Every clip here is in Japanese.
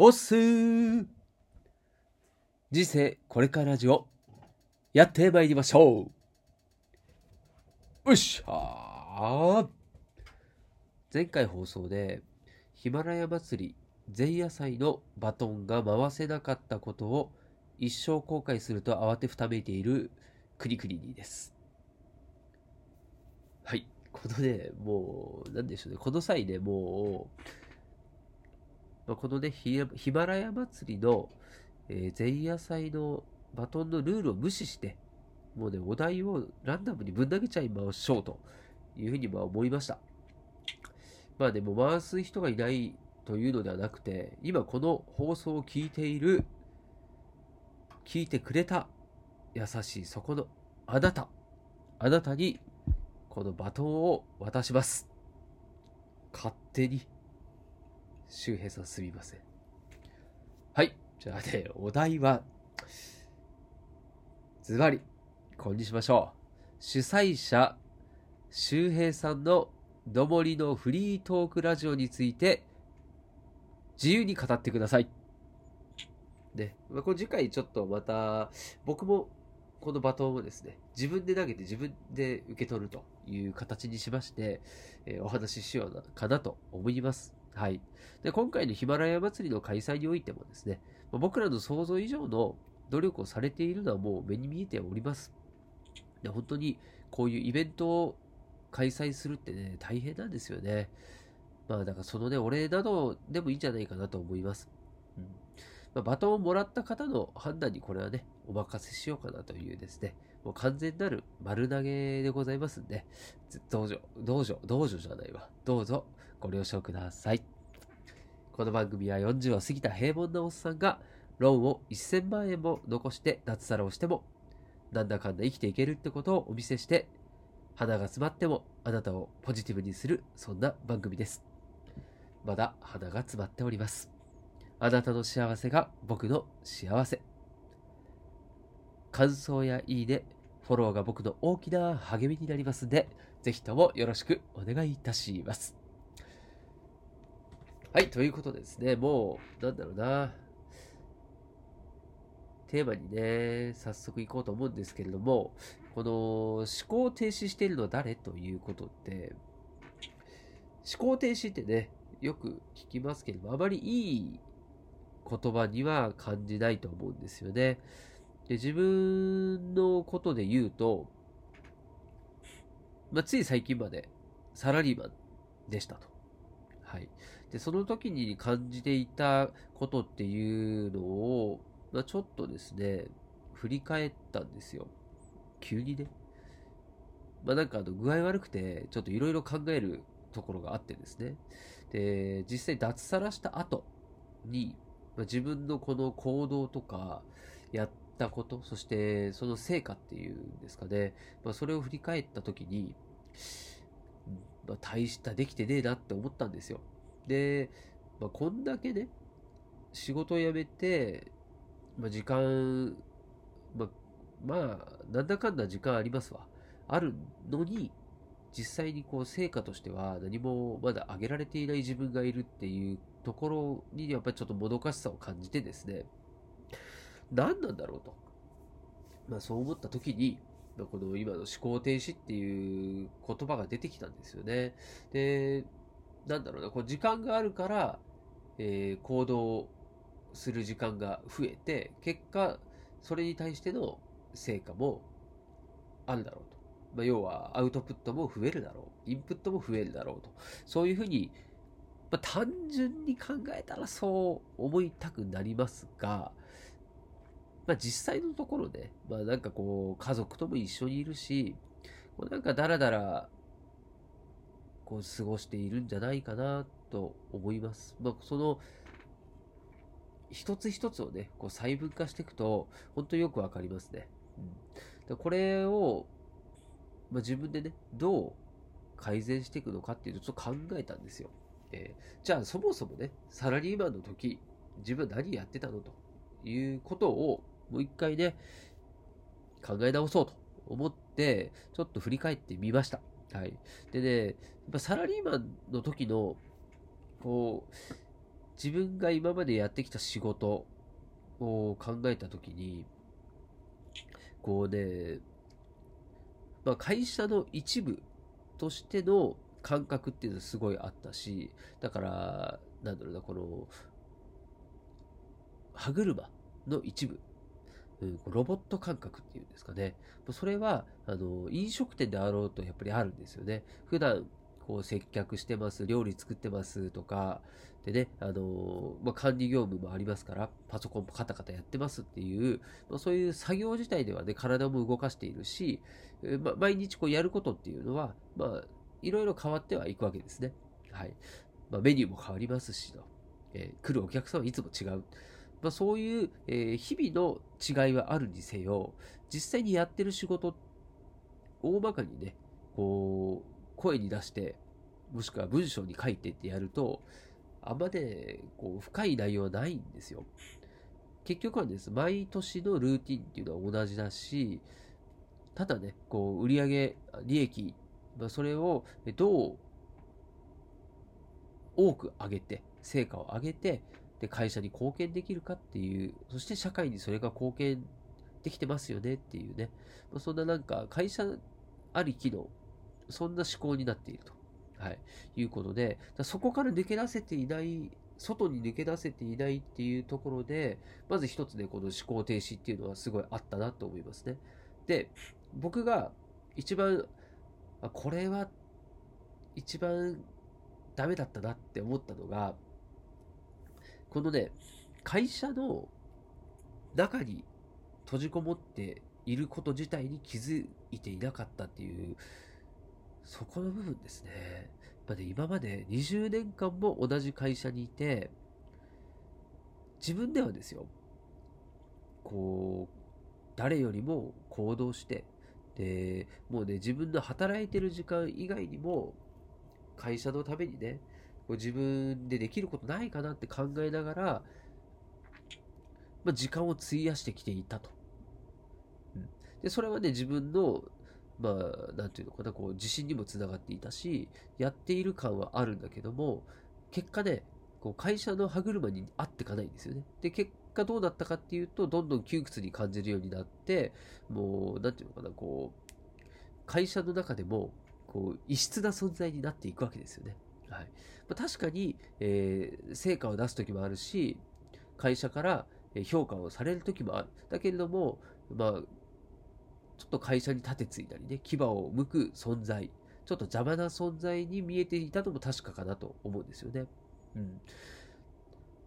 おっすー人生これからラジオやってまいりましょうよっしゃ前回放送でヒマラヤ祭り前夜祭のバトンが回せなかったことを一生後悔すると慌てふためいているクリクリニーです。はい。このね、もう、なんでしょうね。この際ね、もう、まあ、このねヒ、マラヤ祭りの、えー前夜祭のバトンのルールを無視して、もうね、お題をランダムにぶん投げちゃいましょうというふうにまあ思いました。まあでも回す人がいないというのではなくて、今この放送を聞いている、聞いてくれた優しいそこのあなた、あなたにこのバトンを渡します。勝手に。周平さんすみません。はい。じゃあね、お題は、ズバリ、これにしましょう。主催者、周平さんのどもりのフリートークラジオについて、自由に語ってください。ね。まあ、これ次回ちょっとまた、僕もこのバトンをですね、自分で投げて自分で受け取るという形にしまして、えーお話ししようかなと思います。はい。で、今回のヒマラヤ祭りの開催においてもですね、僕らの想像以上の努力をされているのはもう目に見えております。で本当にこういうイベントを開催するってね、大変なんですよね。まあだからそのね、お礼などでもいいんじゃないかなと思います。うんまあ、バトンをもらった方の判断にこれはね、お任せしようかなというですね、もう完全なる丸投げでございますんで、どうぞ、どうぞ、どうぞじゃないわ。どうぞご了承ください。この番組は40を過ぎた平凡なおっさんが、ローンを1000万円も残して脱サラをしても、なんだかんだ生きていけるってことをお見せして、花が詰まってもあなたをポジティブにする、そんな番組です。まだ花が詰まっております。あなたの幸せが僕の幸せ。感想やいいね、フォローが僕の大きな励みになりますんで、ぜひともよろしくお願いいたします。はい、ということでですね、もう、なんだろうな、テーマにね、早速行こうと思うんですけれども、この思考停止しているのは誰ということって、思考停止ってね、よく聞きますけれども、あまりいい言葉には感じないと思うんですよね。で自分のことで言うと、まあ、つい最近までサラリーマンでしたと。はい。で、その時に感じていたことっていうのを、まあ、ちょっとですね、振り返ったんですよ。急にね。まあなんかあの具合悪くて、ちょっといろいろ考えるところがあってですね。で、実際脱サラした後に、まあ、自分のこの行動とか、やったこと、そしてその成果っていうんですかね。まあそれを振り返った時に、まあ、大したできてねえなって思ったんですよ。で、まあ、こんだけね、仕事を辞めて、まあ、時間、まあ、まあ、なんだかんだ時間ありますわ。あるのに、実際にこう成果としては何もまだ上げられていない自分がいるっていうところにやっぱりちょっともどかしさを感じてですね、何なんだろうと。まあそう思った時に、この今の思考停止っていう言葉が出てきたんですよね。で、なんだろうな、こう時間があるから、えー行動する時間が増えて、結果、それに対しての成果もあるだろうと。まあ、要は、アウトプットも増えるだろう。インプットも増えるだろうと。そういうふうに、まあ、単純に考えたらそう思いたくなりますが、まあ、実際のところね、まあ、なんかこう、家族とも一緒にいるし、こうなんかだらだら、こう、過ごしているんじゃないかなと思います。まあ、その、一つ一つをね、こう細分化していくと、本当によくわかりますね。うん、これを、まあ、自分でね、どう改善していくのかっていうのをちょっと考えたんですよ。えーじゃあそもそもね、サラリーマンの時、自分何やってたのということを、もう一回ね、考え直そうと思って、ちょっと振り返ってみました。はい。でね、やっぱサラリーマンの時の、こう、自分が今までやってきた仕事を考えたときに、こうね、まあ、会社の一部としての感覚っていうのはすごいあったし、だから、なんだろうな、この、歯車の一部、ロボット感覚っていうんですかね。それは、あの、飲食店であろうとやっぱりあるんですよね。普段、こう接客してます、料理作ってますとか、でね、あのまあ、管理業務もありますから、パソコンもカタカタやってますっていう、まあ、そういう作業自体ではね、体も動かしているし、まあ、毎日こうやることっていうのは、まあ、いろいろ変わってはいくわけですね。はい。まあ、メニューも変わりますしと、えー、来るお客さんはいつも違う。まあ、そういう、えー、日々の違いはあるにせよ、実際にやってる仕事、大まかにね、こう、声に出して、もしくは文章に書いてってやると、あんまね、こう、深い内容はないんですよ。結局はです、毎年のルーティンっていうのは同じだし、ただね、こう、売上利益、まあ、それをどう多く上げて、成果を上げて、で、会社に貢献できるかっていう、そして社会にそれが貢献できてますよねっていうね、まあ、そんななんか会社ありきのそんな思考になっていると。はい。いうことで、そこから抜け出せていない、外に抜け出せていないっていうところで、まず一つね、この思考停止っていうのはすごいあったなと思いますね。で、僕が一番、これは一番ダメだったなって思ったのが、このね、会社の中に閉じこもっていること自体に気づいていなかったっていうそこの部分ですね。まね、今まで20年間も同じ会社にいて、自分ではですよ、こう、誰よりも行動して、で、もうね、自分の働いてる時間以外にも、会社のためにね、自分でできることないかなって考えながら、まあ、時間を費やしてきていたと。うん、で、それはね、自分のまあ、なんていうのかな、こう、自信にもつながっていたし、やっている感はあるんだけども、結果ね、こう会社の歯車に合ってかないんですよね。で、結果どうなったかっていうと、どんどん窮屈に感じるようになって、もう、なんていうのかな、こう、会社の中でも、こう、異質な存在になっていくわけですよね。はい。まあ、確かに、えー、成果を出す時もあるし、会社から評価をされる時もある。だけれども、まあ、ちょっと会社に盾ついたりね、牙を剥く存在、ちょっと邪魔な存在に見えていたのも確かかなと思うんですよね。うん。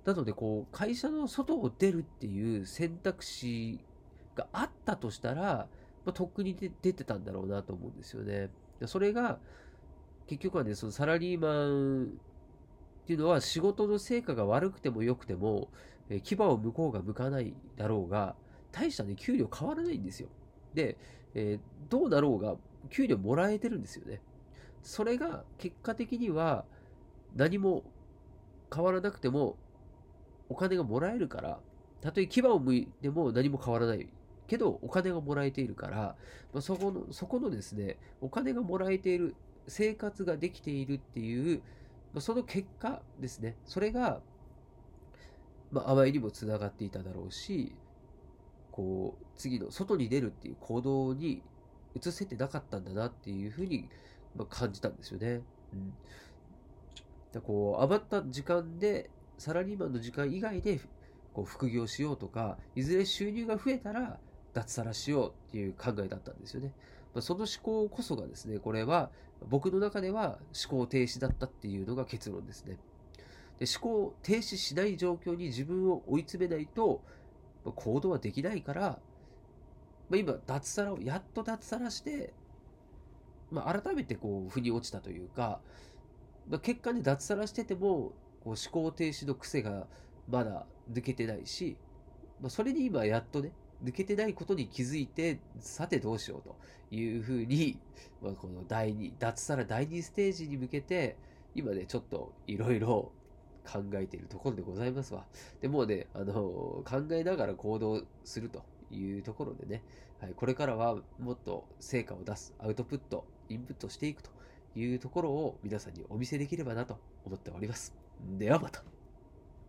なので、こう、会社の外を出るっていう選択肢があったとしたら、まあ、とっくに出てたんだろうなと思うんですよね。それが、結局はね、そのサラリーマンっていうのは仕事の成果が悪くても良くても、え牙を向こうが向かないだろうが、大したね、給料変わらないんですよ。で、えー、どうなろうが給料もらえてるんですよね。それが結果的には何も変わらなくてもお金がもらえるから、たとえ牙を向いても何も変わらないけどお金がもらえているから、まあ、そこの、そこのですね、お金がもらえている、生活ができているっていう、まあ、その結果ですね、それが、まあ、甘いにもつながっていただろうし、こう、次の外に出るっていう行動に移せてなかったんだなっていうふうにまあ感じたんですよね。うん。こう、余った時間で、サラリーマンの時間以外で、こう、副業しようとか、いずれ収入が増えたら、脱サラしようっていう考えだったんですよね。まあ、その思考こそがですね、これは、僕の中では思考停止だったっていうのが結論ですね。で思考停止しない状況に自分を追い詰めないと、まあ行動はできないから、まあ、今、脱サラを、やっと脱サラして、まあ、改めてこう、腑に落ちたというか、まあ、結果ね、脱サラしてても、こう思考停止の癖がまだ抜けてないし、まあ、それに今やっとね、抜けてないことに気づいて、さてどうしようというふうに、まあ、この第2、脱サラ第2ステージに向けて、今ね、ちょっといろいろ考えているところでございますわ。で、もうね、あの、考えながら行動するというところでね、はい、これからはもっと成果を出す、アウトプット、インプットしていくというところを皆さんにお見せできればなと思っております。ではまた。